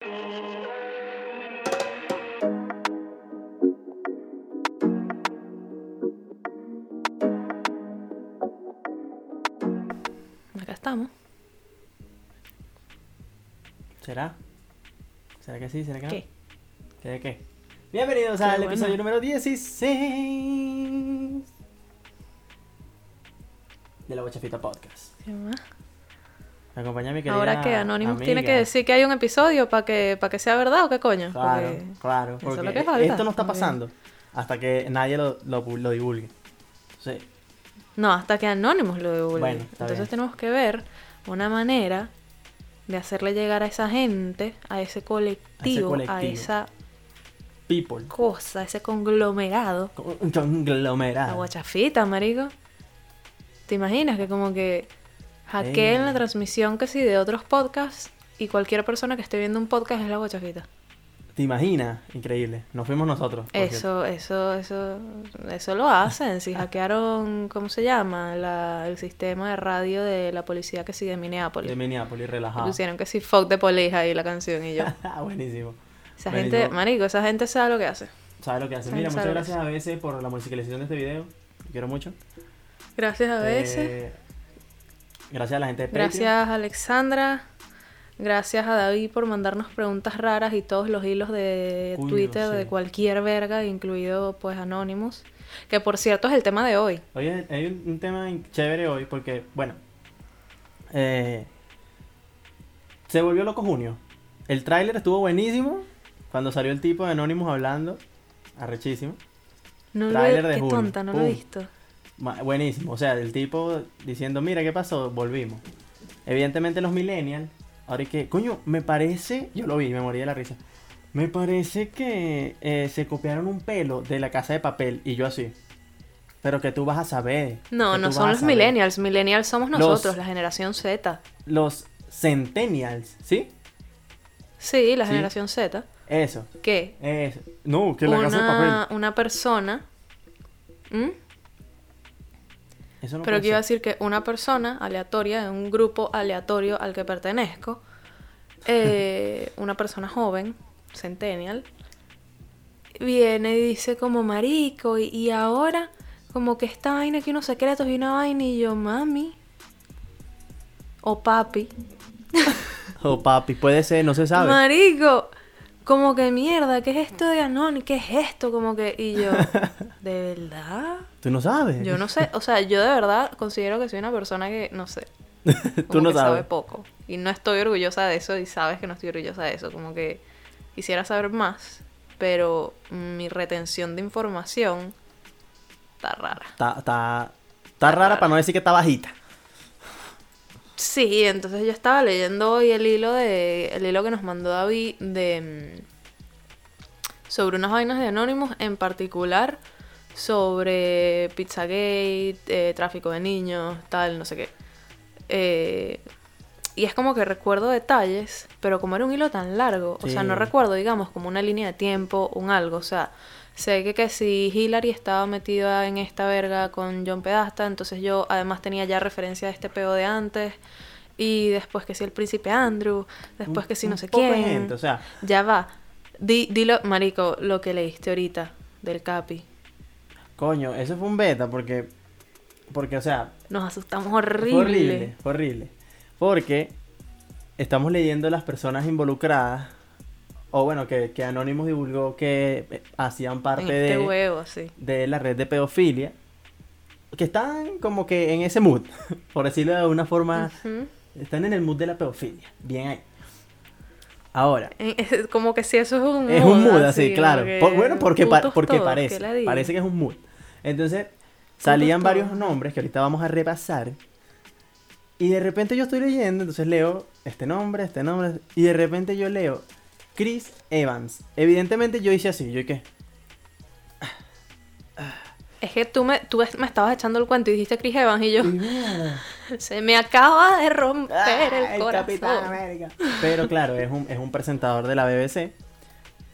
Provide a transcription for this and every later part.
Acá estamos. ¿Será? ¿Será que sí? ¿Será que no? ¿Qué? ¿Qué? ¿Qué? Bienvenidos al bueno. episodio número 16 de la Bochafita Podcast. ¿Qué más? Me acompaña mi querida Ahora que Anonymous tiene que decir que hay un episodio para que, para que sea verdad o qué coño. Claro, Porque- claro. eso es Porque lo que falta. esto no está pasando hasta que nadie lo, lo, lo divulgue. Sí. No, hasta que Anonymous lo divulgue. Bueno, está Entonces bien. tenemos que ver una manera de hacerle llegar a esa gente, a ese colectivo, a, colectivo. esa People. cosa, a ese conglomerado. Un conglomerado. La guachafita, marico. ¿Te imaginas que como que hackeen Eh. la transmisión que sí de otros podcasts y cualquier persona que esté viendo un podcast es la guachafita? ¿Te imaginas? Increíble. Nos fuimos nosotros. cierto. Eso, eso, eso, eso lo hacen. Si hackearon, ¿cómo se llama? La- el sistema de radio de la policía que sigue en Minneapolis. De Minneapolis, relajado. Pusieron que sí, fuck de police ahí la canción y yo. Buenísimo. Esa Buenísimo. gente, marico, esa gente sabe lo que hace. ¿Sabes lo que hace? Sabe- Mira, muchas sabe. gracias a veces por la musicalización de este video. Te quiero mucho. Gracias a veces. Eh, gracias a la gente de Patreon. Gracias Alexandra. Gracias a David por mandarnos preguntas raras y todos los hilos de Twitter sí. de cualquier verga, incluido pues Anonymous. Que por cierto es el tema de hoy. Oye, hay un, un tema chévere hoy porque, bueno, eh, se volvió loco junio. El tráiler estuvo buenísimo cuando salió el tipo de Anonymous hablando. Arrechísimo. No lo he, de qué junio. tonta, no lo he visto. Buenísimo. O sea, el tipo diciendo, mira, ¿qué pasó? Volvimos. Evidentemente los millennials. Ahora y que, coño, me parece, yo lo vi, me morí de la risa. Me parece que eh, se copiaron un pelo de la casa de papel y yo así. Pero que tú vas a saber. No, no son los saber. millennials. Millennials somos Los- nosotros, la generación Z. Los centennials, ¿sí? Sí, la Sí. generación Z. Eso, ¿Qué? eso. No, que la casa de papel. una persona. ¿Mm? Eso no Pero puede quiero ser. decir que una persona aleatoria, de un grupo aleatorio al que pertenezco, eh, una persona joven, centennial, viene y dice como marico, y, y ahora como que esta vaina que unos secretos y una vaina y yo, mami, o papi, Oh, papi, puede ser, no se sabe. marico, como que mierda, ¿qué es esto de Anon? ¿Qué es esto? Como que, y yo, ¿de verdad? Tú no sabes. Yo no sé, o sea, yo de verdad considero que soy una persona que, no sé, Tú como no que sabe sabes. poco. Y no estoy orgullosa de eso y sabes que no estoy orgullosa de eso. Como que quisiera saber más, pero mi retención de información está rara. Está, está, está rara para no decir que está bajita. Sí, entonces yo estaba leyendo hoy el hilo de el hilo que nos mandó David de mm, sobre unas vainas de Anonymous, en particular sobre Pizzagate, eh, tráfico de niños, tal, no sé qué. Eh, y es como que recuerdo detalles, pero como era un hilo tan largo, o sea, no recuerdo, digamos, como una línea de tiempo, un algo, o sea, sé que, que si Hillary estaba metida en esta verga con John Pedasta, entonces yo además tenía ya referencia de este peo de antes, y después que si el príncipe Andrew, después que si no sé quién, gente, o sea, ya va, Di, dilo, marico, lo que leíste ahorita del Capi, coño, eso fue un beta porque, porque, o sea, nos asustamos fue horrible. horrible, fue horrible. Porque estamos leyendo las personas involucradas, o bueno, que, que Anonymous divulgó que eh, hacían parte este de, huevo, sí. de la red de pedofilia, que están como que en ese mood, por decirlo de una forma, están en el mood de la pedofilia, bien ahí. Ahora, Es como que si eso es un Es un mood, así, claro. que Por- bueno, porque, pa- porque todos, parece. que. Parece que es un mood. Entonces, salían varios nombres que ahorita vamos a repasar. Y de repente yo estoy leyendo, entonces leo este nombre, este nombre. Y de repente yo leo Chris Evans. Evidentemente yo hice así, yo y qué. Es que tú me, tú me estabas echando el cuento y dijiste Chris Evans y yo, se me acaba de romper ah, el corazón. Capitán América. Pero claro, es un, es un presentador de la BBC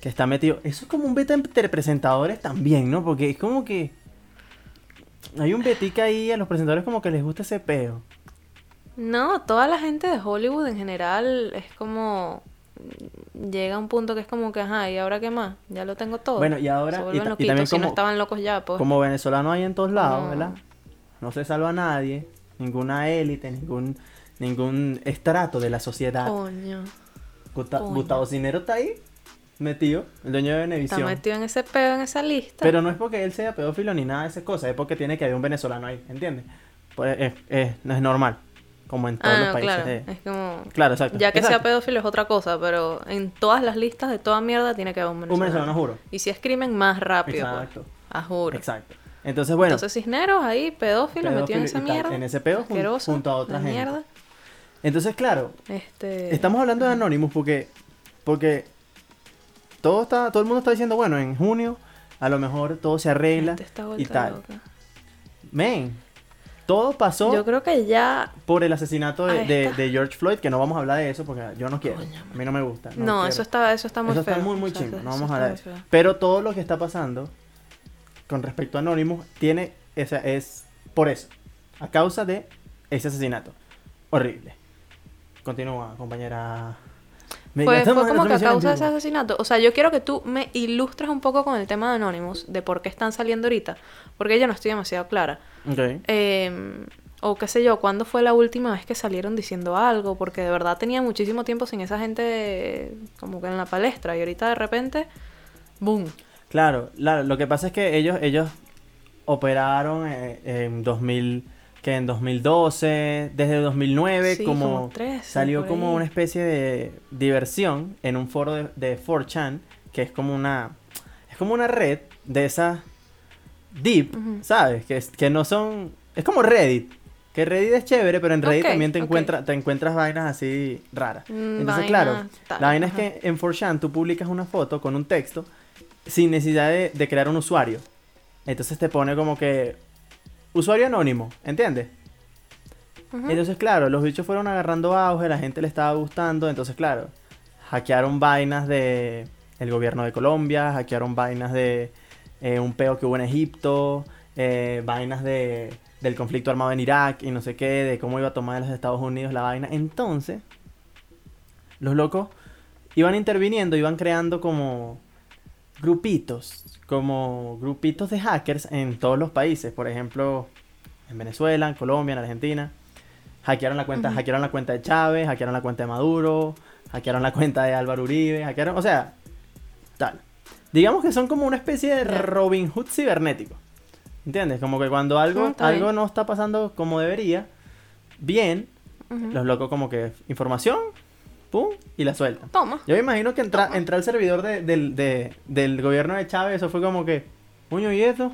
que está metido. Eso es como un beta entre presentadores también, ¿no? Porque es como que. Hay un betica ahí a los presentadores como que les gusta ese peo. No, toda la gente de Hollywood en general es como llega un punto que es como que, ajá, ¿y ahora qué más? Ya lo tengo todo. Bueno, y ahora- Se y y loquitos. también si no como- estaban locos ya, pues. Como venezolano hay en todos lados, No. ¿verdad? No se salva a nadie, ninguna élite, ningún, ningún estrato de la sociedad. Coño. Gusta- coño. Gustavo Cinero está ahí, metido, el dueño de Está Venevisión. metido en ese peo, en esa lista. Pero no es porque él sea pedófilo ni nada de esas cosas, es porque tiene que haber un venezolano ahí, ¿entiendes? Pues es, es- no es normal, como en todos ah, los no, países. claro. Es como. Claro, exacto. Ya que sea pedófilo es otra cosa, pero en todas las listas de toda mierda tiene que haber un Un venezolano. venezolano, juro. Y si es crimen, más rápido. pues. Exacto. A juro. Exacto. Entonces, bueno, Entonces Cisneros ahí, pedófilo, metido en pedófilo esa tal, mierda. en ese asqueroso, junto a otra gente. mierda. entonces claro, Este... Estamos hablando de Anonymous porque, porque todo está, todo el mundo está diciendo, bueno, en junio a lo mejor todo se arregla y tal. Men, todo pasó Yo creo que ya. por el asesinato de, George Floyd, que no vamos a hablar de eso porque yo no quiero, a mí no me gusta. No, eso está, eso está muy Eso feo. está muy, muy O sea, chingo, no vamos a hablar de eso. Pero todo lo que está pasando con respecto a Anonymous tiene, esa, es por eso, a causa de ese asesinato. Horrible. Continúa, compañera. Me- Fue, fue en como que a en causa de ese asesinato. O sea, yo quiero que tú me ilustres un poco con el tema de Anonymous, de por qué están saliendo ahorita. Porque yo no estoy demasiado clara. Ok. Eh, o qué sé yo, ¿cuándo fue la última vez que salieron diciendo algo? Porque de verdad tenía muchísimo tiempo sin esa gente como que en la palestra. Y ahorita de repente, ¡boom! Claro, la- lo que pasa es que ellos, ellos operaron eh, en 2000, que en 2012, desde 2009, Sí, como, como 13, salió como una especie de diversión en un foro de, de 4chan, que es como una, es como una red de esas deep. ¿sabes? Que, es- que no son, es como Reddit. Que Reddit es chévere, pero en Reddit también te, ok. encuentra, te encuentras vainas así raras. Mm, Entonces, vaina claro, tal, la vaina es que en 4chan tú publicas una foto con un texto sin necesidad de, de crear un usuario. Entonces te pone como que usuario anónimo, ¿entiendes? Entonces, claro, los bichos fueron agarrando auge, la gente le estaba gustando, entonces, claro, hackearon vainas de el gobierno de Colombia, hackearon vainas de eh, un peo que hubo en Egipto, eh, vainas de, del conflicto armado en Irak y no sé qué, de cómo iba a tomar los Estados Unidos la vaina. Entonces, los locos iban interviniendo, iban creando como grupitos, como grupitos de hackers en todos los países, por ejemplo, en Venezuela, en Colombia, en Argentina. Hackearon la cuenta, hackearon la cuenta de Chávez, hackearon la cuenta de Maduro, hackearon la cuenta de Álvaro Uribe, hackearon, o sea, tal. Digamos que son como una especie de Ya. Robin Hood cibernético. ¿Entiendes? Como que cuando algo, Ah, algo bien. no está pasando como debería, bien, los locos como que información, pum, y la sueltan. Toma. Yo me imagino que entra, Toma. entrar al servidor de- del, de- del gobierno de Chávez, eso fue como que, puño, ¿y esto?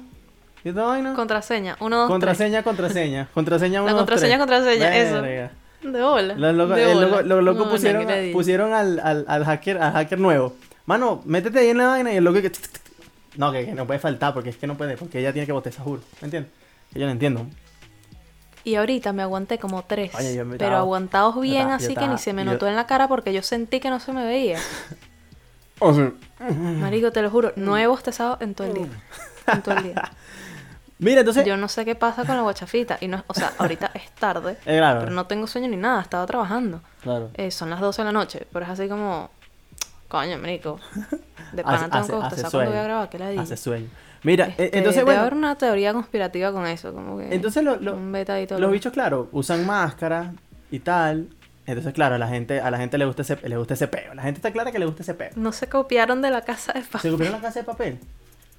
¿Y esta vaina? Contraseña. Uno, dos, contraseña, contraseña, contraseña, uno, La dos, contraseña, tres. contraseña, eso. Verga. tres. De bola. Los locos, de el bola. loco- los locos No, pusieron, no, pusieron al, al, al hacker, al hacker nuevo. Mano, métete ahí en la vaina y el loco que... No, que, que no puede faltar, porque es que no puede, porque ella tiene que botar esa juro. ¿Me entiendes? Que yo no entiendo. Y ahorita me aguanté como tres. Oye, yo pero estaba- aguantados bien, estaba- así que ni se me yo- notó en la cara porque yo sentí que no se me veía. O sea, Marico, te lo juro, no he bostezado en todo el día. En todo el día. Mira, entonces... Yo no sé qué pasa con la guachafita. Y no, o sea, ahorita es tarde, Eh, claro, pero no tengo sueño ni nada, estaba trabajando. claro. Eh, son las 12 de la noche, pero es así como. Coño, marico. De pana tengo que bostezar cuando voy a grabar, que la digo. Hace sueño. Mira, eh, Este, entonces, bueno... haber una teoría conspirativa con eso, como que. Entonces lo- lo- un beta y todo. Los lo- bichos, claro, usan máscaras y tal. Entonces, claro, a la gente, a la gente le gusta ese, le gusta ese peo. La gente está clara que le gusta ese peo. No se copiaron de la casa de ¿Se papel. copiaron la casa de papel?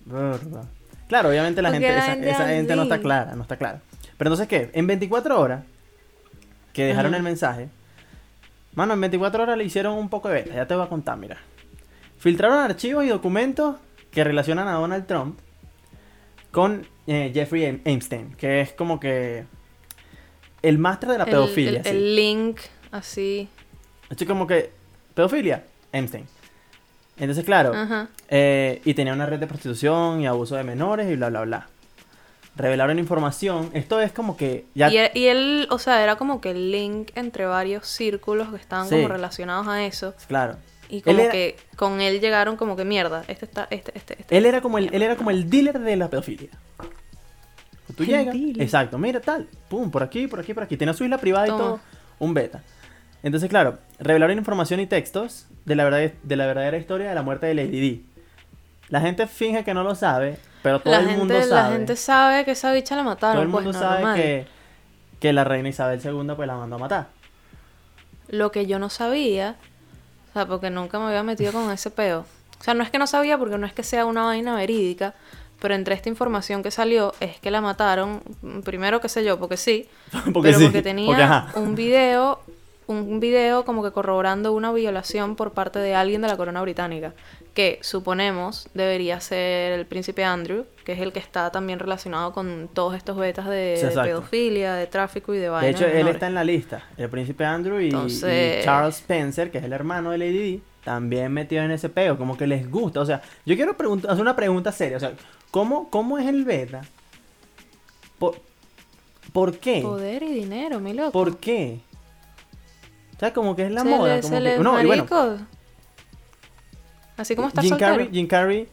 Verdad. Claro, obviamente la Porque gente, la esa, gente esa gente no está clara, no está clara. Pero entonces, ¿qué? En 24 horas que dejaron el mensaje, mano, en 24 horas le hicieron un poco de beta. Ya te voy a contar, mira. Filtraron archivos y documentos que relacionan a Donald Trump con eh, Jeffrey Epstein, que es como que el máster de la pedofilia. El, link así. Así como que, pedofilia, Epstein. Entonces, claro, eh, y tenía una red de prostitución y abuso de menores y bla, bla, bla. Revelaron información. Esto es como que ya... Y, él, y él, o sea, era como que el link entre varios círculos que estaban Sí. como relacionados a eso. Claro. Y como era- que con él llegaron como que mierda. Este está, este, este, este. Él era como el, él era como el dealer de la pedofilia. Tú El llegas, dealer. exacto, mira tal, pum, por aquí, por aquí, por aquí. Tiene su isla privada y todo, un beta. Entonces, claro, revelaron información y textos de la, verdad, de la verdadera historia de la muerte de Lady Di. La gente finge que no lo sabe, pero todo la el gente, mundo La sabe. gente sabe que esa bicha la mataron. todo el pues, mundo sabe que, que la reina Isabel II pues la mandó a matar. Lo que yo no sabía, o sea, porque nunca me había metido con ese peo. O sea, no es que no sabía porque no es que sea una vaina verídica, pero entre esta información que salió es que la mataron, primero qué sé yo, porque sí, Porque pero sí, porque tenía porque un video, un video como que corroborando una violación por parte de alguien de la corona británica, que suponemos debería ser el príncipe Andrew, que es el que está también relacionado con todos estos betas de, Sí, de pedofilia, de tráfico y de De vainas. hecho, él está en la lista. El príncipe Andrew y, Charles Spencer, que es el hermano de Lady Di, también metido en ese peo. Como que les gusta. O sea, yo quiero hacer una pregunta seria. O sea, ¿cómo, cómo es el beta? ¿Por, ¿por qué? Poder y dinero, mi loco. ¿Por qué? O sea, como que es la Se moda. le- como se que- no, y bueno, Así como está Jim soltero. Carrey, Jim Carrey,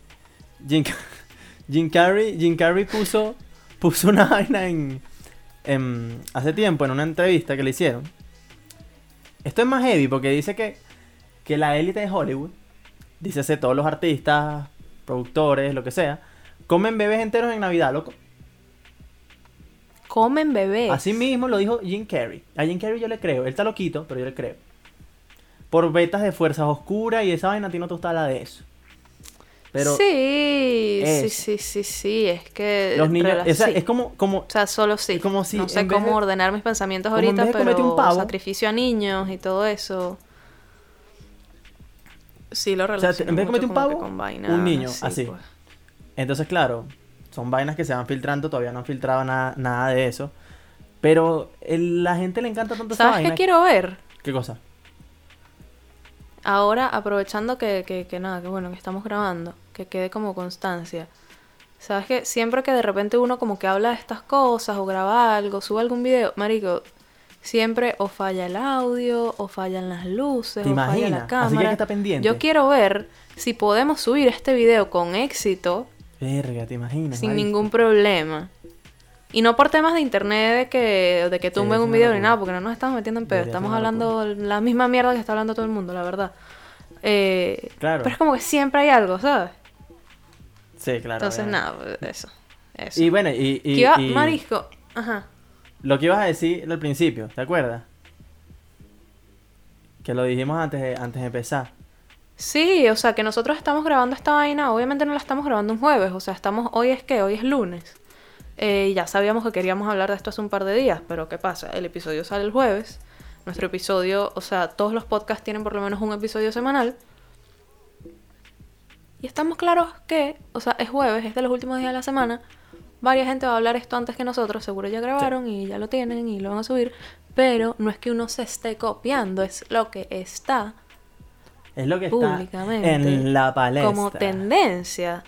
Jim, Jim Carrey, Jim Carrey puso, puso una vaina en, en- hace tiempo en una entrevista que le hicieron. Esto es más heavy porque dice que, que la élite de Hollywood, dícese todos los artistas, productores, lo que sea, comen bebés enteros en Navidad, loco. Comen bebés. Así mismo lo dijo Jim Carrey. A Jim Carrey yo le creo. Él está loquito, pero yo le creo. Por betas de fuerzas oscuras y esa vaina a ti no te gusta la de eso. Pero sí, sí, sí, sí, sí. Es que. los niños, rela- o sea, sí. es como, como, O sea, solo sí. como si no sé cómo de- ordenar mis pensamientos ahorita, pero un pavo- sacrificio a niños y todo eso. Sí, lo sea, relaciono en vez de mucho cometer un pavo, con vainas un niño, así. pues. Entonces, claro, son vainas que se van filtrando, todavía no han filtrado nada, nada de eso. Pero el- la gente le encanta tanto esa ¿Sabes vaina. qué quiero ver? ¿Qué cosa? Ahora, aprovechando que, que, que nada, que bueno, que estamos grabando, que quede como constancia. ¿Sabes que Siempre que de repente uno como que habla de estas cosas o graba algo, sube algún video, marico, siempre o falla el audio, o fallan las luces, ¿Te o falla la Así que hay cámara. que estar pendiente. Yo quiero ver si podemos subir este video con éxito, Verga, ¿te imaginas? sin marico? ningún problema. Y no por temas de internet de que, de que tumben es un video ni nada, porque no nos estamos metiendo en pedo. Estamos hablando la misma mierda que está hablando todo el mundo, la verdad. Eh, Claro. Pero es como que siempre hay algo, ¿sabes? Sí, claro. Entonces, nada, eso. eso. Y bueno, y, y, Que iba- y Marisco, ajá. lo que ibas a decir al principio, ¿te acuerdas? Que lo dijimos antes de, antes de empezar. Sí, o sea, que nosotros estamos grabando esta vaina, obviamente no la estamos grabando un jueves, o sea, estamos, hoy es que, hoy es lunes. Eh, ya sabíamos que queríamos hablar de esto hace un par de días, pero ¿qué pasa? El episodio sale el jueves. Nuestro episodio, o sea, todos los podcasts tienen por lo menos un episodio semanal. Y estamos claros que, o sea, es jueves, es de los últimos días de la semana. Varia gente va a hablar esto antes que nosotros, seguro ya grabaron y ya lo tienen y lo van a subir. Pero no es que uno se esté copiando, es lo que está Es lo que está Públicamente, en la palestra. como tendencia.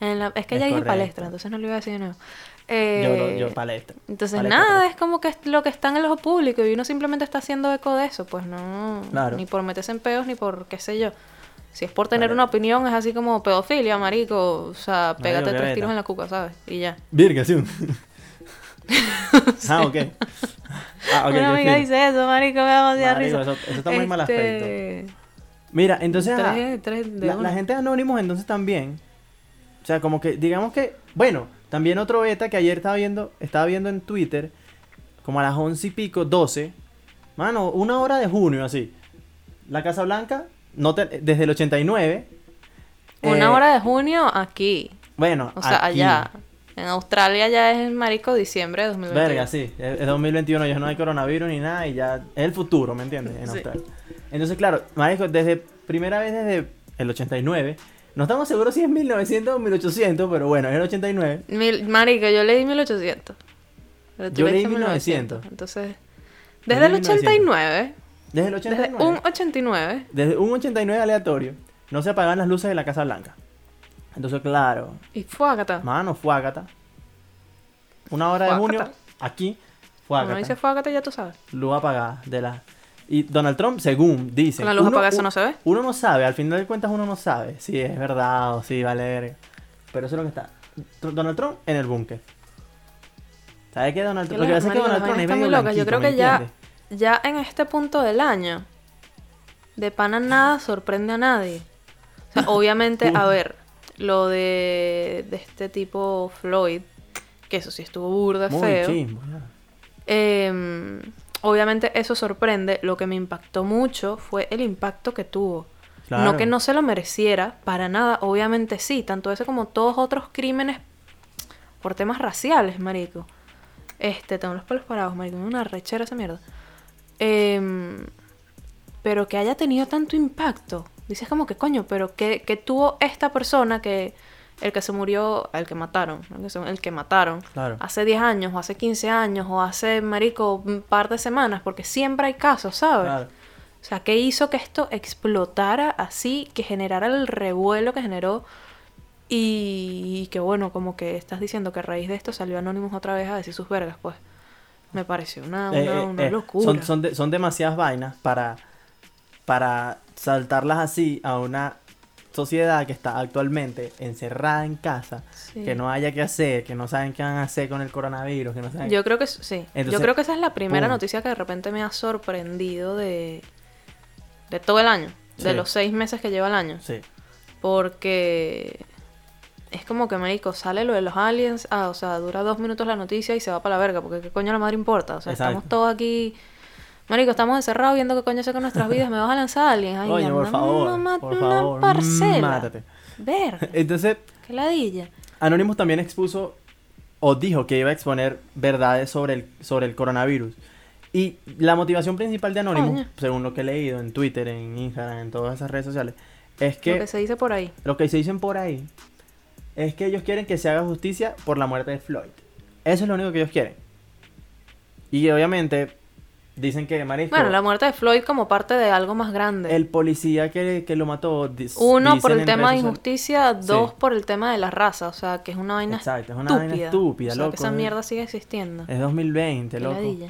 En la- es que Es ya dije correcto. palestra, entonces no lo iba a decir de nuevo. Yo, Eh, lo- yo palestra. entonces nada, es como que es lo que está en el ojo público y uno simplemente está haciendo eco de eso, pues no, Claro. ni por meterse en peos ni por qué sé yo. Si es por tener Vale. una opinión, es así como pedofilia, marico. O sea, pégate tres tiros en la cuca, ¿sabes? Y ya. Virga, sí. Ah, ok. Ah, ok, Una qué amiga dice eso, marico, me da demasiada risa. eso, eso está muy mal aspecto. Este, Mira, entonces tres- tres de la, la gente de Anonymous entonces también. O sea, como que, digamos que, bueno, también otro beta que ayer estaba viendo, estaba viendo en Twitter, como a las once y pico, 12. Mano, una hora de junio, así. La Casa Blanca, no te- desde el 89. Una eh, hora de junio aquí. Bueno, O sea, aquí. allá. En Australia ya es marico diciembre de 2021. Verga, sí. Es es 2021, ya no hay coronavirus ni nada y ya es el futuro, ¿me entiendes? En Sí. Australia. Entonces, claro, marico, desde primera vez desde el 89, no estamos seguros si es 1900 o 1800, pero bueno, es el 89. Mil- marico, yo leí 1800. Pero tú Yo leí leíste 1900. Entonces, desde el 1900. 89, Desde el desde 89. un 89, Desde un 89 aleatorio, no se apagaban las luces de la Casa Blanca. Entonces, claro, y fuácata. mano, fuágata. Una hora de junio, aquí, Cuando fuágata. dice fuágata ya tú sabes. Luz apagada de la... Y Donald Trump, según dicen... Con la luz uno- apagada eso no se ve. Uno no sabe, al final de cuentas uno no sabe si es verdad o si vale verga. Pero eso es lo que está. Donald Trump en el búnker. ¿Sabes qué Donald Trump? Lo que pasa es que Donald Trump es vainas están medio muy locas. Yo creo ¿me que ya- ya en este punto del año, de pana nada sorprende a nadie. O sea, obviamente, a ver, lo de, de este tipo Floyd, que eso sí estuvo burda Muy feo. chimbo, ya. Obviamente eso sorprende. Lo que me impactó mucho fue el impacto que tuvo. No que no se lo mereciera, para nada. Obviamente sí, tanto ese como todos otros crímenes por temas raciales, marico. Este, tengo los pelos parados, marico. Una rechera esa mierda. Em, pero que haya tenido tanto impacto. Dices como que coño, pero que, que tuvo esta persona que... El que se murió, el que mataron, el que, se- el que mataron, Claro. hace 10 años, o hace 15 años, o hace, marico, un par de semanas, porque siempre hay casos, ¿sabes? Claro. O sea, ¿qué hizo que esto explotara así, que generara el revuelo que generó? Y, y que bueno, como que estás diciendo que a raíz de esto salió Anonymous otra vez a decir sus vergas, pues. Me pareció una, una, Eh, eh, una eh, locura. Son, son, de- son demasiadas vainas para, para saltarlas así a una sociedad que está actualmente encerrada en casa, Sí. que no haya que hacer, que no saben qué van a hacer con el coronavirus, que no saben... Yo creo que sí. Yo Entonces, creo que esa es la primera pum. noticia que de repente me ha sorprendido de, de todo el año. De los seis meses que lleva el año. Sí, Porque es como que, marico, sale lo de los aliens. Ah, o sea, dura dos minutos la noticia y se va para la verga. Porque qué coño la madre importa. O sea, Exacto. estamos todos aquí. Marico, estamos encerrados viendo qué coño con nuestras vidas. Me vas a lanzar aliens. Ay, Coño, por favor, por una favor, parcela. mátate. Verga, Entonces, qué ladilla. Anonymous también expuso o dijo que iba a exponer verdades sobre el, sobre el coronavirus. Y la motivación principal de Anonymous, Coño. según lo que he leído en Twitter, en Instagram, en todas esas redes sociales, es que Lo que se dice por ahí. lo que se dicen por ahí es que ellos quieren que se haga justicia por la muerte de Floyd. Eso es lo único que ellos quieren. Y obviamente dicen que Marisco, Bueno, la muerte de Floyd como parte de algo más grande. el policía que, que lo mató, dis- Uno por el tema de injusticia, dos Sí. por el tema de la raza. O sea, que es una vaina Exacto, es una estúpida. vaina estúpida, o sea, loco. que esa es- mierda sigue existiendo. Es 2020, Qué loco. ladilla.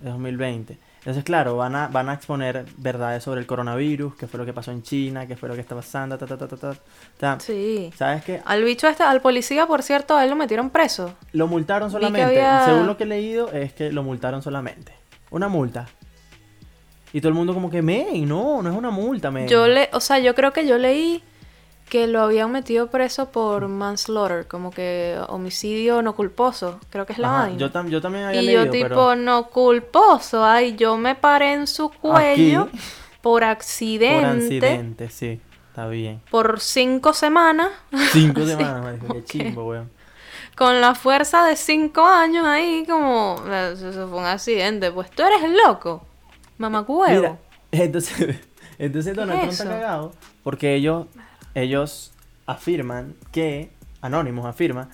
Es 2020. Entonces, claro, van a, van a exponer verdades sobre el coronavirus, qué fue lo que pasó en China, qué fue lo que está pasando, ta, ta, ta, ta, ta, ta. Sí. ¿Sabes qué? Al bicho este, al policía, por cierto, a él lo metieron preso. Lo multaron solamente. había- Según lo que he leído, es que lo multaron solamente. Una multa. Y todo el mundo como que, men, no, no es una multa, men. Yo le, o sea, yo creo que yo leí que lo habían metido preso por manslaughter, como que homicidio no culposo, creo que es la Ajá, vaina. yo, tam- yo también había y leído, yo tipo pero no culposo, ay, yo me paré en su cuello Aquí. por por accidente, accidente, sí, está bien. por cinco semanas, Cinco semanas, marico, qué chimbo, weón. Con la fuerza de cinco años ahí, como, eso fue un accidente, pues tú eres loco, mamacuevo. Entonces, entonces Donald Trump es está cagado porque ellos, ellos afirman que, Anonymous afirma,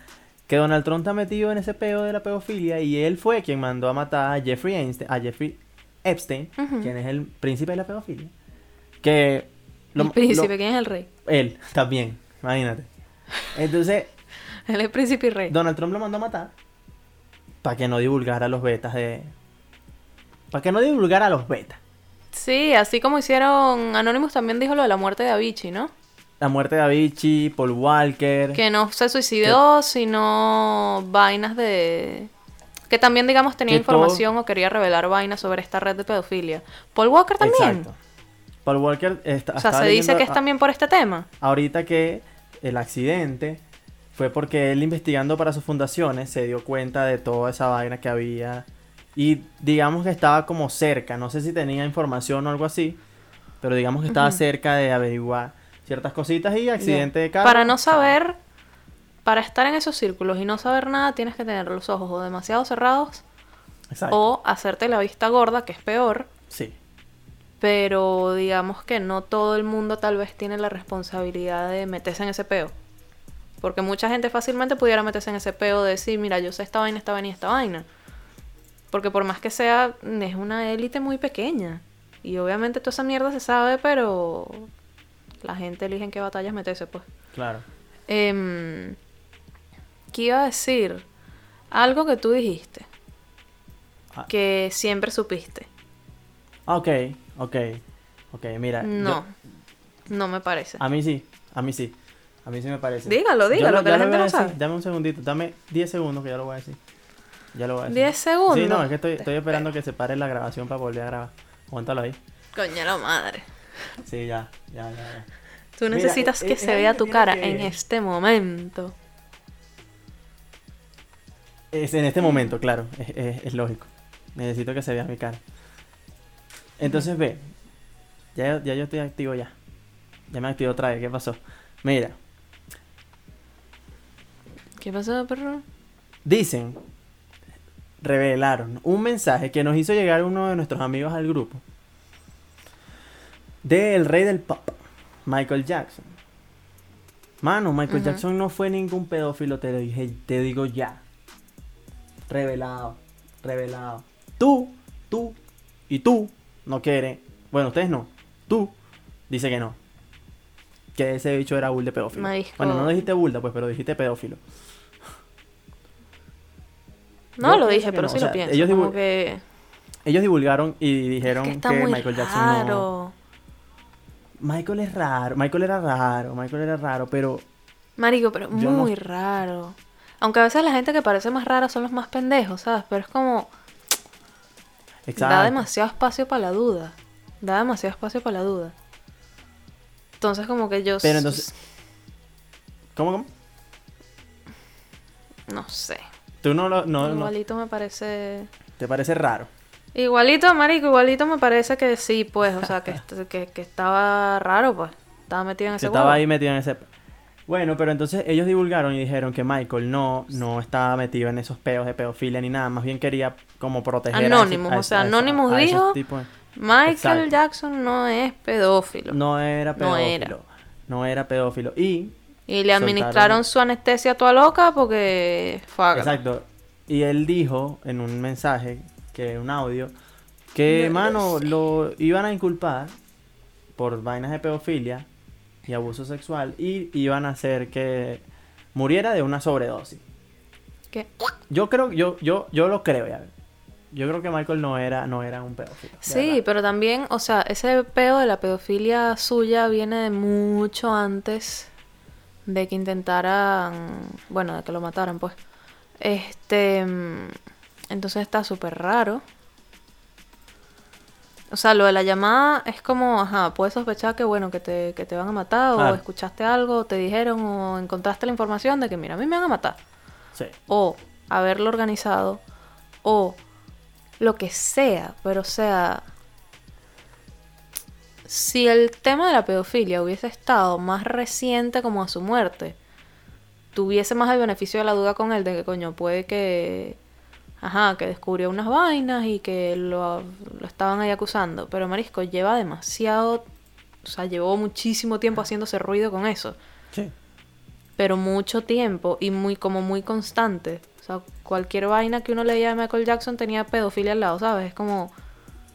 que Donald Trump está metido en ese peo de la pedofilia y él fue quien mandó a matar a Jeffrey Einstein, a Jeffrey Epstein, quien es el príncipe de la pedofilia. Que el príncipe, ¿quién es el rey? lo- él también, imagínate. Entonces, Él es príncipe y rey. Donald Trump lo mandó a matar para que no divulgara los betas de para que no divulgara los betas. Sí, así como hicieron, Anonymous también dijo lo de la muerte de Avicii, ¿no? La muerte de Avicii, Paul Walker. Que no se suicidó, sino vainas de... Que también, digamos, tenía Que todo- información o quería revelar vainas sobre esta red de pedofilia. Paul Walker también. Exacto. Paul Walker está, O sea, se dice que es a- también por este tema. ahorita que el accidente fue porque él investigando para sus fundaciones se dio cuenta de toda esa vaina que había y digamos que estaba como cerca, no sé si tenía información o algo así, pero digamos que estaba cerca de averiguar ciertas cositas y accidente de carro. Para no saber, para estar en esos círculos y no saber nada, tienes que tener los ojos o demasiado cerrados Exacto. o hacerte la vista gorda, que es peor. Sí. Pero digamos que no todo el mundo tal vez tiene la responsabilidad de meterse en ese peo. Porque mucha gente fácilmente pudiera meterse en ese peo de decir, mira, yo sé esta vaina, esta vaina y esta vaina. Porque por más que sea, es una élite muy pequeña. Y obviamente toda esa mierda se sabe, pero la gente elige en qué batallas meterse, pues. Claro. Em, ¿Qué iba a decir? Algo que tú dijiste. Ah. Que siempre supiste. Ok, ok. Ok, mira. yo- No, no me parece. a mí sí, a mí sí. A mí sí me parece. Dígalo, dígalo, lo- que la gente no sabe. Dame un segundito, dame 10 segundos que ya lo voy a decir. Ya lo voy a decir. 10 segundos. Sí, no, es que estoy, esperando que se pare la grabación para volver a grabar. Aguántalo ahí. Coño la madre. Sí, ya, ya, ya. ya. Tú necesitas eh, que eh, se es vea tu cara en este momento. Es en este momento, claro, es, es- es lógico. Necesito que se vea mi cara. Entonces ve, ya, ya yo estoy activo ya. Ya me activo otra vez, ¿qué pasó? Mira, ¿Qué pasó, perro? dicen, revelaron un mensaje que nos hizo llegar uno de nuestros amigos al grupo. Del rey del pop, Michael Jackson. Mano, Michael. Jackson no fue ningún pedófilo, te lo dije, te digo ya. Revelado, revelado. Tú, tú y tú no quieren. Bueno, ustedes no. Tú dice que no. Que ese bicho era bull de pedófilo. Marisco. Bueno, no dijiste bulda, pues, pero dijiste pedófilo. No Yo lo dije, pero no, sí o sea, lo pienso. ellos que, divulgaron y es dijeron que que, Michael Jackson no. raro. Michael es raro, Michael era raro, Michael era raro, pero Marico, pero no- muy raro. Aunque a veces la gente que parece más rara son los más pendejos, ¿sabes? Pero es como... Da exacto. demasiado espacio para la duda. Da demasiado espacio para la duda. Entonces como que yo... Pero entonces- ¿Cómo, cómo? No sé. Tú no lo no, no- Igualito me parece... te parece raro. Igualito, marico, igualito me parece que sí, pues. O sea, que, que, que estaba raro, pues. Estaba metido en ese estaba huevo. ahí metido en ese Bueno, pero entonces ellos divulgaron y dijeron que Michael no no estaba metido en esos peos de pedofilia ni nada, más bien quería como proteger a ese- Anonymous, a o sea, Anonymous a dijo-. Michael Exacto. Jackson no es pedófilo. No era No pedófilo. era. No era pedófilo y Y le soltaron- administraron su anestesia toda loca porque fue. Exacto. Y él dijo en un mensaje, que un audio, que, No lo iban a inculpar por vainas de pedofilia y abuso sexual y iban a hacer que muriera de una sobredosis. ¿Qué? Yo creo, yo, yo, yo lo creo ya. Yo creo que Michael no era, no era un pedófilo. Sí, verdad. pero también, o sea, ese peo de la pedofilia suya viene de mucho antes de que intentaran, bueno, de que lo mataran, pues. Este, entonces está súper raro. O sea, lo de la llamada es como, ajá, puedes sospechar que, bueno, que te, que te van a matar, o escuchaste algo, o te dijeron, o encontraste la información de que, mira, a mí me van a matar Sí. o haberlo organizado o lo que sea, pero o sea, si el tema de la pedofilia hubiese estado más reciente como a su muerte, tuviese más el beneficio de la duda con él de que coño puede que ajá, que descubrió unas vainas y que lo, lo estaban ahí acusando, pero Marisco lleva demasiado, o sea, llevó muchísimo tiempo haciéndose ruido con eso Sí. pero mucho tiempo y muy como muy constante. O sea, cualquier vaina que uno leía de Michael Jackson tenía pedofilia al lado, ¿sabes? Es como,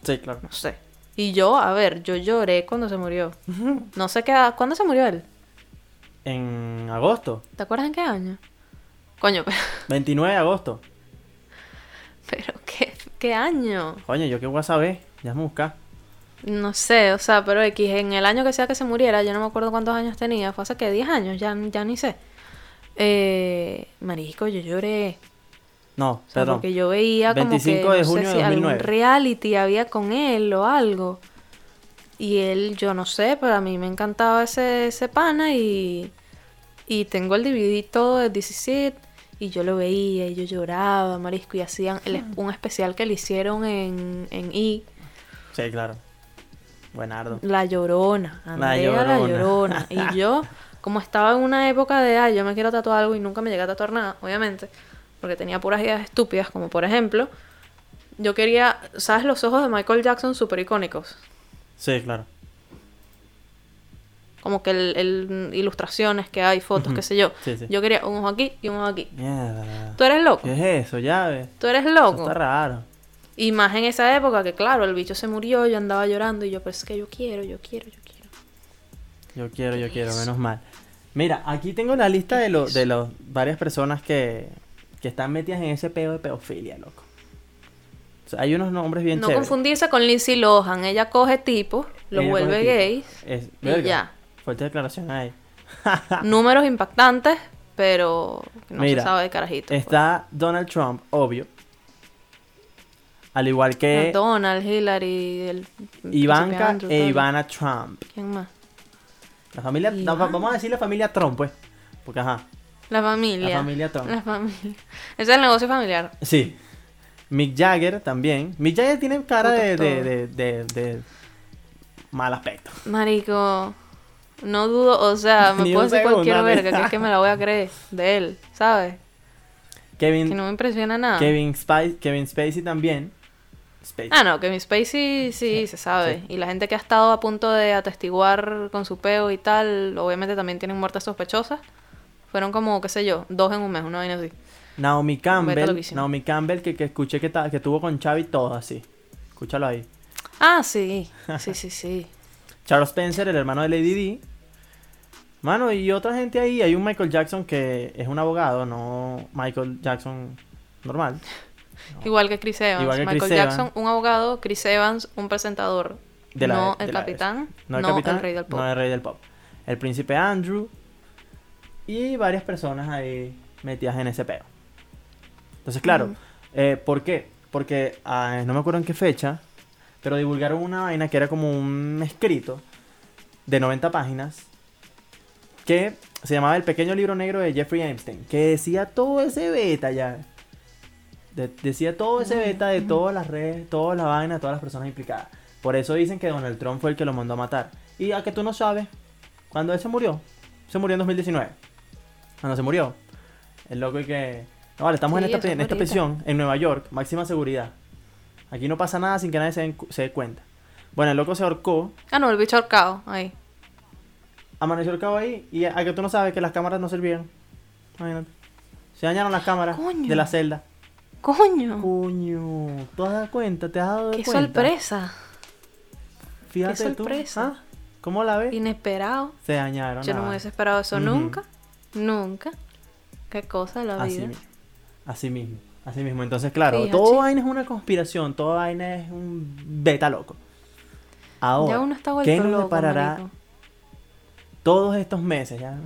Sí, claro. no sé. Y yo, a ver, yo lloré cuando se murió. No sé qué, ¿cuándo se murió él? En agosto. ¿Te acuerdas en qué año? Coño, pero, 29 de agosto. pero ¿qué, qué año? Coño, yo qué voy a saber. Ya me buscar. No sé, o sea, pero X, en el año que sea que se muriera, yo no me acuerdo cuántos años tenía, fue hace que 10 años, ya, ya ni sé. Eh, marisco, yo lloré. No, O sea, perdón. porque yo veía como 25 que, de no junio sé de si 2009. algún reality había con él o algo. Y él, yo no sé, pero a mí me encantaba ese, ese pana y, y tengo el DVD todo de 17 y yo lo veía y yo lloraba, marisco, y hacían el- un especial que le hicieron en, en I, Sí, claro. Buenardo. La Llorona, La Andrea La Llorona. Llorona. Y yo, como estaba en una época de, ay, yo me quiero tatuar algo y nunca me llegué a tatuar nada, obviamente, porque tenía puras ideas estúpidas, como por ejemplo, yo quería, ¿sabes? Los ojos de Michael Jackson súper icónicos. Sí, claro. Como que el, el- ilustraciones que hay, fotos, qué sé yo. Sí, sí. Yo quería un ojo aquí y un ojo aquí. Mierda. ¿Tú eres loco? ¿Qué es eso, llave? ¿Tú eres Eso loco? está raro. Y más en esa época que, claro, el bicho se murió, yo andaba llorando y yo, pues es que yo quiero, yo quiero, yo quiero. Yo quiero, yo quiero, menos mal. Mira, aquí tengo la lista de los de los varias personas que, que están metidas en ese pedo de pedofilia, loco. O sea, hay unos nombres bien no chéveres. confundirse con Lindsay Lohan. Ella coge tipos, los Ella vuelve gays. Es, y verga, ya. Fuerte declaración ahí. Números impactantes, pero no Mira, se sabe de carajito. pues. Está Donald Trump, obvio. Al igual que Donald, Hillary, el Ivanka Andrew, e. Ivana Trump. ¿Quién más? La familia, no, vamos a decir la familia Trump, pues. Porque ajá, La familia. la familia Trump. La familia. Ese es el negocio familiar. Sí. Mick Jagger también. Mick Jagger tiene cara de, de, de, de, de mal aspecto. Marico, no dudo, o sea, me puedo decir cualquier verga, que es que me la voy a creer de él, ¿sabes? Que Kevin, no me impresiona nada. Kevin, Spacey, Kevin Spacey también. Spacey. Ah, no, Kevin Spacey sí, se sabe. sí. Y la gente que ha estado a punto de atestiguar con su peo y tal, obviamente también tienen muertes sospechosas. Fueron como, qué sé yo, dos en un mes, una vaina así. Naomi Campbell. Naomi Campbell que, que escuché que, ta- que tuvo con Xavi todo así. Escúchalo ahí. Ah, sí, sí, sí, sí. Charles Spencer, el hermano de Lady Di. Mano, y otra gente ahí. Hay un Michael Jackson que es un abogado, no Michael Jackson normal. Igual que Chris Evans. Igual que Michael Chris Jackson, Evans. un abogado, Chris Evans, un presentador. De la- no de el la- capitán, No no, el capitán, el rey del pop. no el rey del pop. El príncipe Andrew y varias personas ahí metidas en ese peo. Entonces, claro, eh, ¿por qué? Porque ah, no me acuerdo en qué fecha, pero divulgaron una vaina que era como un escrito de 90 páginas que se llamaba El pequeño libro negro de Jeffrey Epstein, que decía todo ese beta ya. De- decía todo ese beta de todas las redes, todas las vainas, todas las personas implicadas. Por eso dicen que Donald Trump fue el que lo mandó a matar. Y a que tú no sabes, cuando él se murió, se murió en 2019. Cuando se murió, el loco y que... No, vale, estamos Sí, en, esta, en esta prisión, en Nueva York, máxima seguridad. Aquí no pasa nada sin que nadie se, den se dé cuenta. Bueno, el loco se ahorcó, Ah, no, el bicho ahorcado, ahí. amaneció cabo ahí y a, a que tú no sabes que las cámaras no servían. Imagínate. Se dañaron las cámaras Coño. de la celda. Coño, Coño, ¿tú has dado cuenta? ¿Te has dado qué cuenta? sorpresa. Fíjate qué tú. sorpresa. ¿ah? ¿Cómo la ves? Inesperado. Se dañaron. Yo no me hubiese esperado eso nunca. Nunca. Qué cosa de la Así, vida. mi- así mismo. Así mismo. Entonces, claro, Fíjate. todo vaina es una conspiración. Todo vaina es un beta loco. Ahora, ya uno está ¿qué nos loco, deparará marico. todos estos meses ya?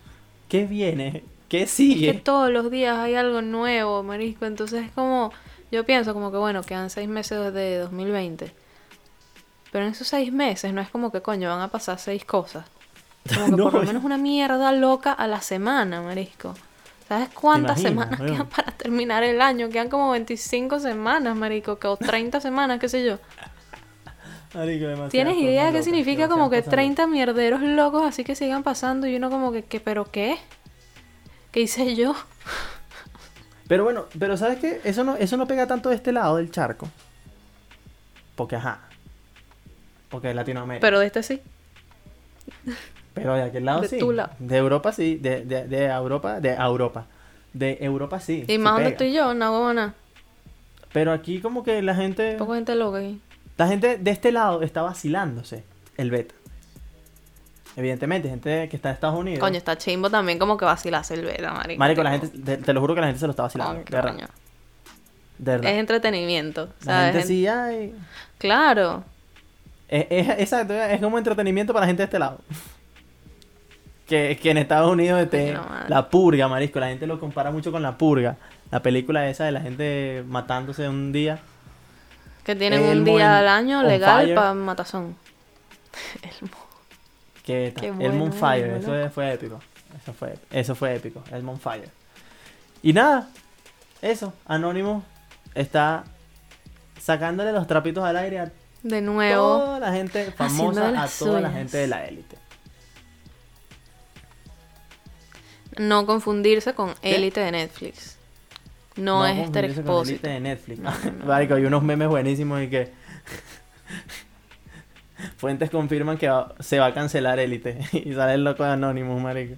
¿Qué viene? ¿Qué Es sigue? que todos los días hay algo nuevo, marisco. Entonces es como, yo pienso como que bueno, quedan seis meses de 2020. Pero en esos seis meses no es como que coño, van a pasar seis cosas. Como que No, por lo menos una mierda loca a la semana, marisco. ¿Sabes cuántas semanas quedan para terminar el año? Quedan como 25 semanas, marico, o 30 semanas, qué sé yo. Marico, ¿Tienes idea qué locas, significa como que cosas 30 mierderos locos así que sigan pasando y uno como que, que ¿pero qué? ¿Qué hice yo? Pero bueno, pero ¿sabes qué? Eso no, eso no pega tanto de este lado del charco. Porque, ajá. Porque es Latinoamérica. Pero de este sí. Pero de aquel lado De sí. tu lado. De Europa sí. De, de, de Europa, de Europa. De Europa sí. Y más donde estoy yo, no huevona. Pero aquí como que la gente... Poco gente loca aquí. La gente de este lado está vacilándose el beta. Evidentemente, gente que está en Estados Unidos. Coño, está chimbo también como que vacilarse el beta, marico. Marico, la gente, te, te lo juro que la gente se lo está vacilando. de verdad. coño. De verdad. Es entretenimiento, la ¿sabes? gente Gen- sí, ay. Claro. Es, es, exacto, es como entretenimiento para la gente de este lado. Que, que en Estados Unidos madre. la purga, marisco. La gente lo compara mucho con la purga. La película esa de la gente matándose un día. Que tienen un día al año on legal fire. para matazón. El mo- Que Qué el bueno, Moonfire, bueno, eso fue épico. Eso fue, eso fue épico, el Moonfire. Y nada, eso, Anonymous está sacándole los trapitos al aire a De nuevo. toda la gente famosa, a toda la gente de la élite. No confundirse con élite de Netflix. No, es con Élite Expósito. de Netflix. No, no, no. Marico, hay unos memes buenísimos y que fuentes confirman que va- se va a cancelar Élite y sale el loco de Anonymous, marico.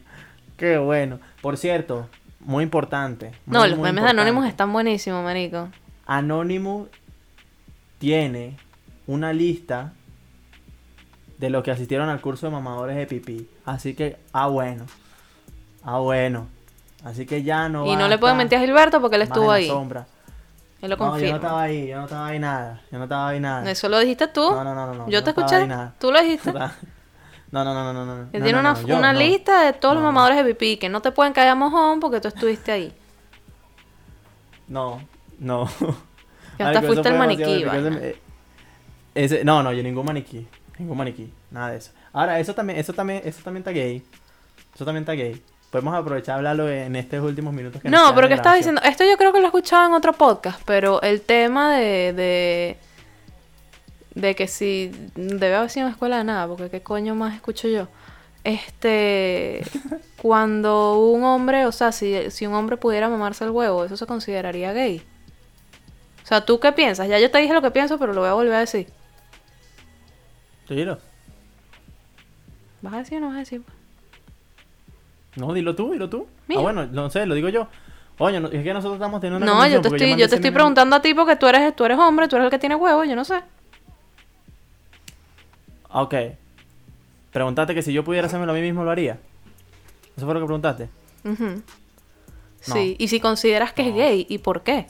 Qué bueno. Por cierto, muy importante. No, los memes de Anonymous están buenísimos, marico. Anonymous tiene una lista de los que asistieron al curso de mamadores de pipí. Así que, ah, bueno. Ah, bueno. Así que ya no. y no le pueden mentir a Gilberto porque él estuvo ahí. sombra. Él lo No, yo no confirma. estaba ahí, yo no estaba ahí nada. Yo no estaba ahí nada. Eso lo dijiste tú. No, no, no, no, Yo te escuché. Tú lo dijiste. No, no, no, no, no, no, tiene una, lista de todos los mamadores de pipí que no te pueden caer a mojón porque tú estuviste ahí. No, no. Que hasta fuiste el fue maniquí, eh, ese- no, no, yo ningún maniquí. Ningún maniquí. Nada de eso. Ahora, eso también, eso también, eso también está gay. Eso también está gay. Podemos aprovechar a hablarlo en estos últimos minutos que No, pero que estaba grabación. diciendo, esto yo creo que lo he escuchado en otro podcast, pero el tema de, de, de que si debe haber sido en escuela de nada, porque qué coño más escucho yo. Este, cuando un hombre, o sea, si, si un hombre pudiera mamarse el huevo, eso se consideraría gay. O sea, ¿tú qué piensas? Ya yo te dije lo que pienso, pero lo voy a volver a decir. Dilo. ¿Vas a decir o no vas a decir? No, dilo tú, dilo tú. Mira. Ah, bueno, no sé, lo digo yo. Oye, no- es que nosotros estamos teniendo una No, yo te estoy, yo te estoy preguntando a ti porque tú eres, tú eres hombre, tú eres el que tiene huevo, yo no sé. Ah, Ok. Preguntaste que si yo pudiera hacérmelo a mí mismo, ¿lo haría? ¿Eso fue lo que preguntaste? No. Sí, y si consideras que es gay, ¿y por qué?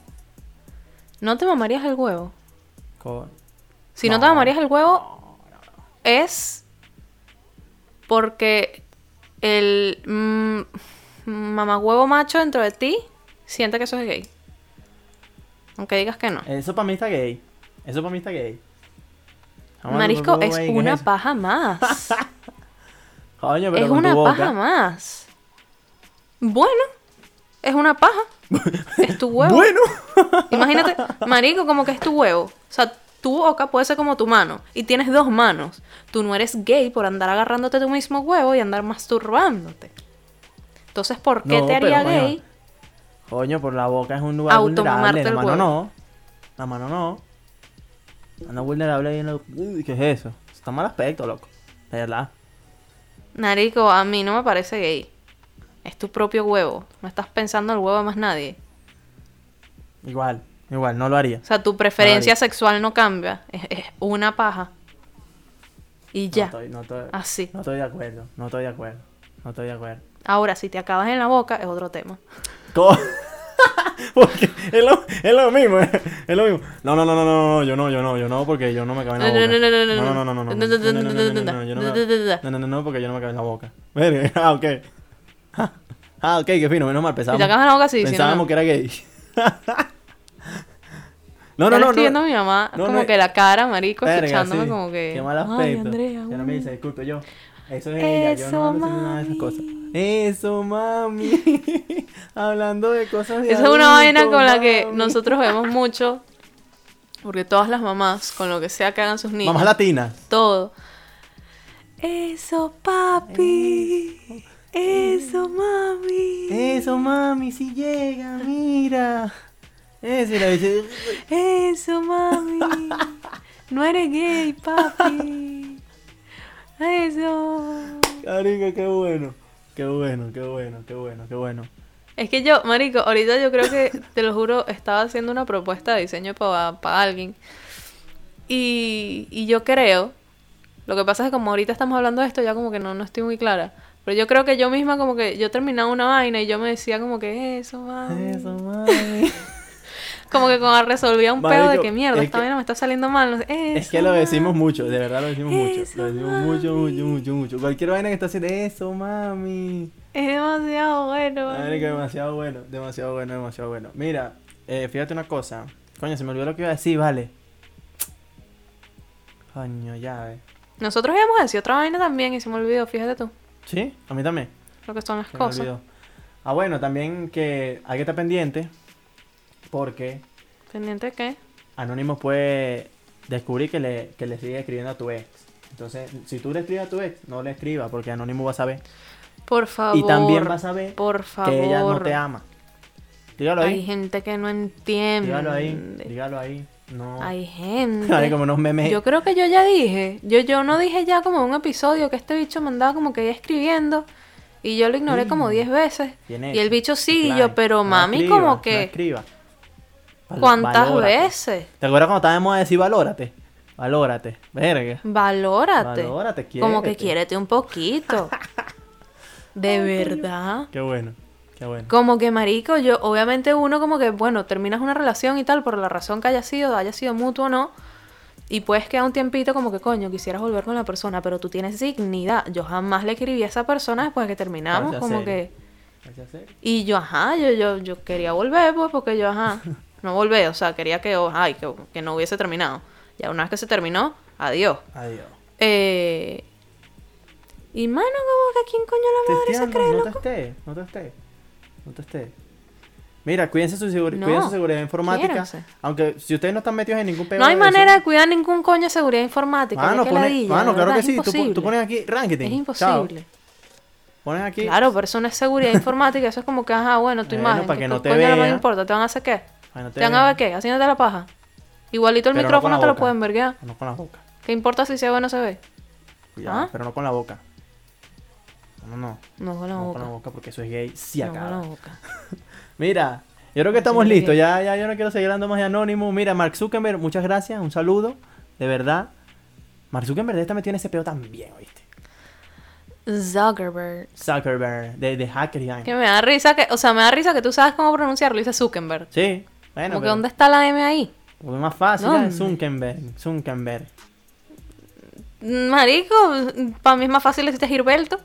¿No te mamarías el huevo? Co- Si no, No. te mamarías el huevo, es porque el mm, mamagüevo macho dentro de ti siente que eso es gay. Aunque digas que no. Eso para mí está gay. Eso para mí está gay. Vamos Marisco, es ¿qué una paja más. Coño, pero es con tu una boca. paja más. Bueno, es una paja. es tu huevo. Bueno. Imagínate, marico, como que es tu huevo. O sea, tu boca puede ser como tu mano. Y tienes dos manos. Tú no eres gay por andar agarrándote tu mismo huevo y andar masturbándote. Entonces, ¿por qué No, te haría pero, gay? Coño, por la boca es un lugar vulnerable. La mano huevo. no. La mano no. Anda vulnerable ahí en la... Uy, ¿qué es eso? Está mal aspecto, loco. De verdad. Marico, a mí no me parece gay. Es tu propio huevo. No estás pensando en el huevo de más nadie. Igual, igual, no lo haría. O sea, tu preferencia Nadie. sexual no cambia. Es, es una paja. Y ya. No estoy, no estoy, Así. no estoy de acuerdo. No estoy de acuerdo. No estoy de acuerdo. Ahora, si te acabas en la boca, es otro tema. ¿Cómo? porque es lo, es lo mismo, es, es lo mismo. No, no, no, no, no, no, yo no, yo no, yo no, porque yo no me cabe en la boca. No, no, no, no, no, no, no, no, no, no, no, no, no, no, no, no, no, no, no no, no, no, no, porque yo no me cabe en la boca. Verga, ah, ok. Ah, ok, qué fino, menos mal, Si te pensábamos, acabas en la boca, sí. no, pensábamos no. que era gay. No, no, no, estoy viendo a mi mamá no, como no- que la cara, marico, Verga, escuchándome sí. como que... Qué mal Ay, aspecto. Andrea, Ya no me uh". dice, disculpe yo. Eso es ella, yo Eso, no nada de esas cosas. mami. Eso, mami. Hablando de cosas de Esa es una vaina con la que mami. nosotros vemos mucho. Porque todas las mamás, con lo que sea que hagan sus niños, Mamás latinas. todo. Eso, papi. Eso, mami. Eso, mami, si llega, mira. Eso, mami. No eres gay, papi. Eso. Carica, qué bueno. Qué bueno, qué bueno, qué bueno, qué bueno. Es que yo, marico, ahorita yo creo que, te lo juro, estaba haciendo una propuesta de diseño para alguien. Y, y yo creo, lo que pasa es que como ahorita estamos hablando de esto, ya como que no, no estoy muy clara. Pero yo creo que yo misma como que yo terminaba una vaina y yo me decía como que eso, mami. Eso, mami. Como que cuando resolvía un pedo de que mierda, es esta que- vaina me está saliendo mal. No sé, Es "Eso, que lo decimos mami". mucho, de verdad lo decimos mucho. Lo decimos mucho, mucho, mucho, mucho. Cualquier vaina que está haciendo, eso, mami. Es demasiado bueno. Marico, mami. demasiado bueno, demasiado bueno, demasiado bueno. Mira, eh, fíjate una cosa. Coño, se me olvidó lo que iba a decir, vale. Coño, ya, eh. Nosotros íbamos a decir otra vaina también y se me olvidó, fíjate tú, ¿Sí? A mí también. lo que son las Se me cosas. olvidó. Ah, bueno, también que hay que estar pendiente porque ¿Pendiente de qué? Anónimo puede descubrir que le, que le sigue escribiendo a tu ex. Entonces, si tú le escribes a tu ex, no le escribas porque Anónimo va a saber. Por favor. y también va a saber Por favor. que ella no te ama. Dígalo Hay ahí. gente que no entiende. Dígalo ahí. Dígalo ahí. No. Hay gente. Hay como unos memes. Yo creo que yo ya dije. Yo, yo no dije ya como un episodio que este bicho me andaba como que ya escribiendo. Y yo lo ignoré como 10 veces. Bien Y el bicho sí, y yo, pero No mami, escriba, como no que. escriba. ¿Cuántas valórate. veces? ¿Te acuerdas cuando estábamos a decir valórate? Valórate. Verga. Valórate. Valórate, Como que quiérete. quiérete un poquito. De verdad. Qué bueno. Qué bueno. Como que marico, yo, obviamente uno como que, bueno, terminas una relación y tal, por la razón que haya sido, haya sido mutuo o no, y puedes quedar un tiempito como que, coño, quisieras volver con la persona, pero tú tienes dignidad. Yo jamás le escribí a esa persona después de que terminamos, como serio. que... Y yo, ajá, yo, yo, yo quería volver, pues, porque yo, ajá. no volver, o sea, quería que, oh, ay, que, que no hubiese terminado. Ya una vez que se terminó, adiós. Adiós. Eh, y mano, como que quién coño la madre se cree, no loco. te esté, no te esté. No te esté. Mira, cuídense su, seguri- No, cuiden su seguridad informática. quiéranse. Aunque si ustedes no están metidos en ningún peo No hay de eso- manera de cuidar ningún coño de seguridad informática. Mano, que pone- ladilla, mano, claro que sí. Tú, tú pones aquí ranketing. Es Chao. imposible. Pones aquí. Claro, pero eso no es seguridad informática, eso es como que, ajá, bueno, tu Bueno, imagen. para que ¿qué no te coño no vean. importa? ¿Te van a hacer qué? No ¿Te van a ver qué? Haciéndote la paja. Igualito el Pero no micrófono te lo pueden verguear. No con la boca. ¿Qué importa si se ve o no se ve? Cuidado, ¿Ah? pero no con la boca. No, no. No con la No boca. con la boca porque eso es gay. Sí, no con la boca. Mira, yo creo que estamos Sí, listos. Ya, ya, yo no quiero seguir hablando más de Anónimo. Mira, Mark Zuckerberg, muchas gracias. Un saludo. De verdad. Mark Zuckerberg está metido en ese peo también, ¿oíste? Zuckerberg. Zuckerberg, de, de Hacker. Que me da risa que, o sea, me da risa que tú sabes cómo pronunciarlo, dice Zuckerberg. Sí, bueno, como que pero ¿dónde está la M ahí? es más fácil, No, ya, hombre. Zuckerberg, Zuckerberg. Marico, para mí es más fácil decirte Gilberto.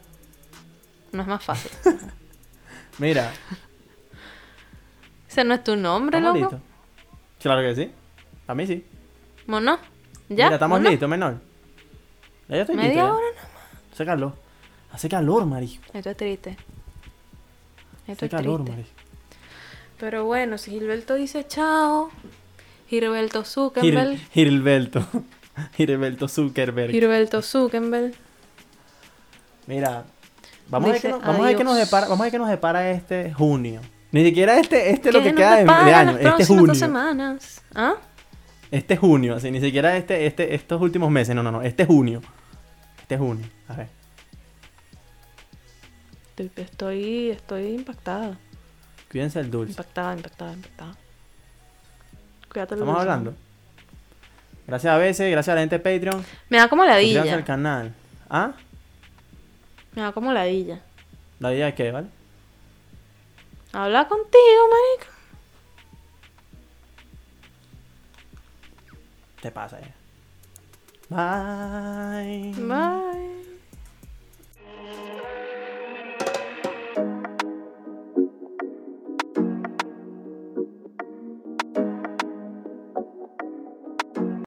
No es más fácil. Mira, Ese no es tu nombre, ¿estamos loco. listos? Claro que sí. A mí sí. ¿Mono? ¿Ya? Mira, estamos ¿Mono? listos, menor. Ya yo estoy listo. Media ya. hora Hace calor. Hace calor, marico. Esto es triste. Esto Hace es calor, triste. marico. Pero bueno, si Gilberto dice chao, Gilberto Zuckerberg, Gil- Gilberto. Gilberto Zuckerberg. Gilberto Zuckerberg, Mira, vamos a ver Dice qué nos, vamos a ver qué nos depara, vamos a ver qué nos depara este junio. Ni siquiera este, este es lo que queda de, de año, este próximas dos junio. semanas. ¿Ah? Este junio, así, ni siquiera este, este, estos últimos meses, no, no, no, este junio. Este junio, a ver. Estoy, estoy impactada. Cuídense el dulce. Impactada, impactada, impactada. Cuídate el Estamos dulce. hablando. Gracias a veces, gracias a la gente de Patreon. Me da como Suscríbanse ladilla. al canal. ¿Ah? Me da como ladilla. ¿La idea de qué, vale? Habla contigo, marico. Te pasa ya. Bye. Bye.